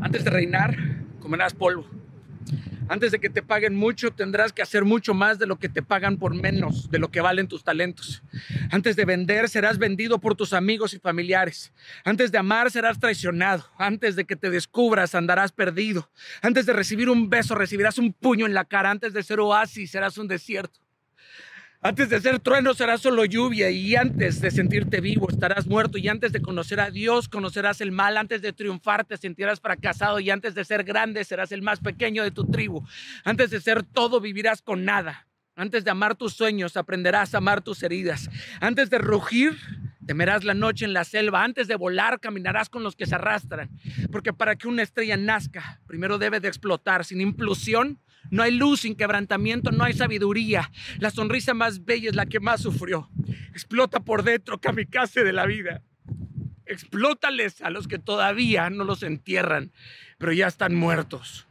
Antes de reinar, comerás polvo. Antes de que te paguen mucho, tendrás que hacer mucho más de lo que te pagan por menos de lo que valen tus talentos. Antes de vender, serás vendido por tus amigos y familiares. Antes de amar, serás traicionado. Antes de que te descubras, andarás perdido. Antes de recibir un beso, recibirás un puño en la cara. Antes de ser oasis, serás un desierto. Antes de ser trueno serás solo lluvia y antes de sentirte vivo estarás muerto y antes de conocer a Dios conocerás el mal, antes de triunfar te sentirás fracasado y antes de ser grande serás el más pequeño de tu tribu, antes de ser todo vivirás con nada, antes de amar tus sueños aprenderás a amar tus heridas, antes de rugir temerás la noche en la selva, antes de volar caminarás con los que se arrastran, porque para que una estrella nazca primero debe de explotar, sin implosión no hay luz sin quebrantamiento, no hay sabiduría. La sonrisa más bella es la que más sufrió. Explota por dentro, kamikaze de la vida. Explótales a los que todavía no los entierran, pero ya están muertos.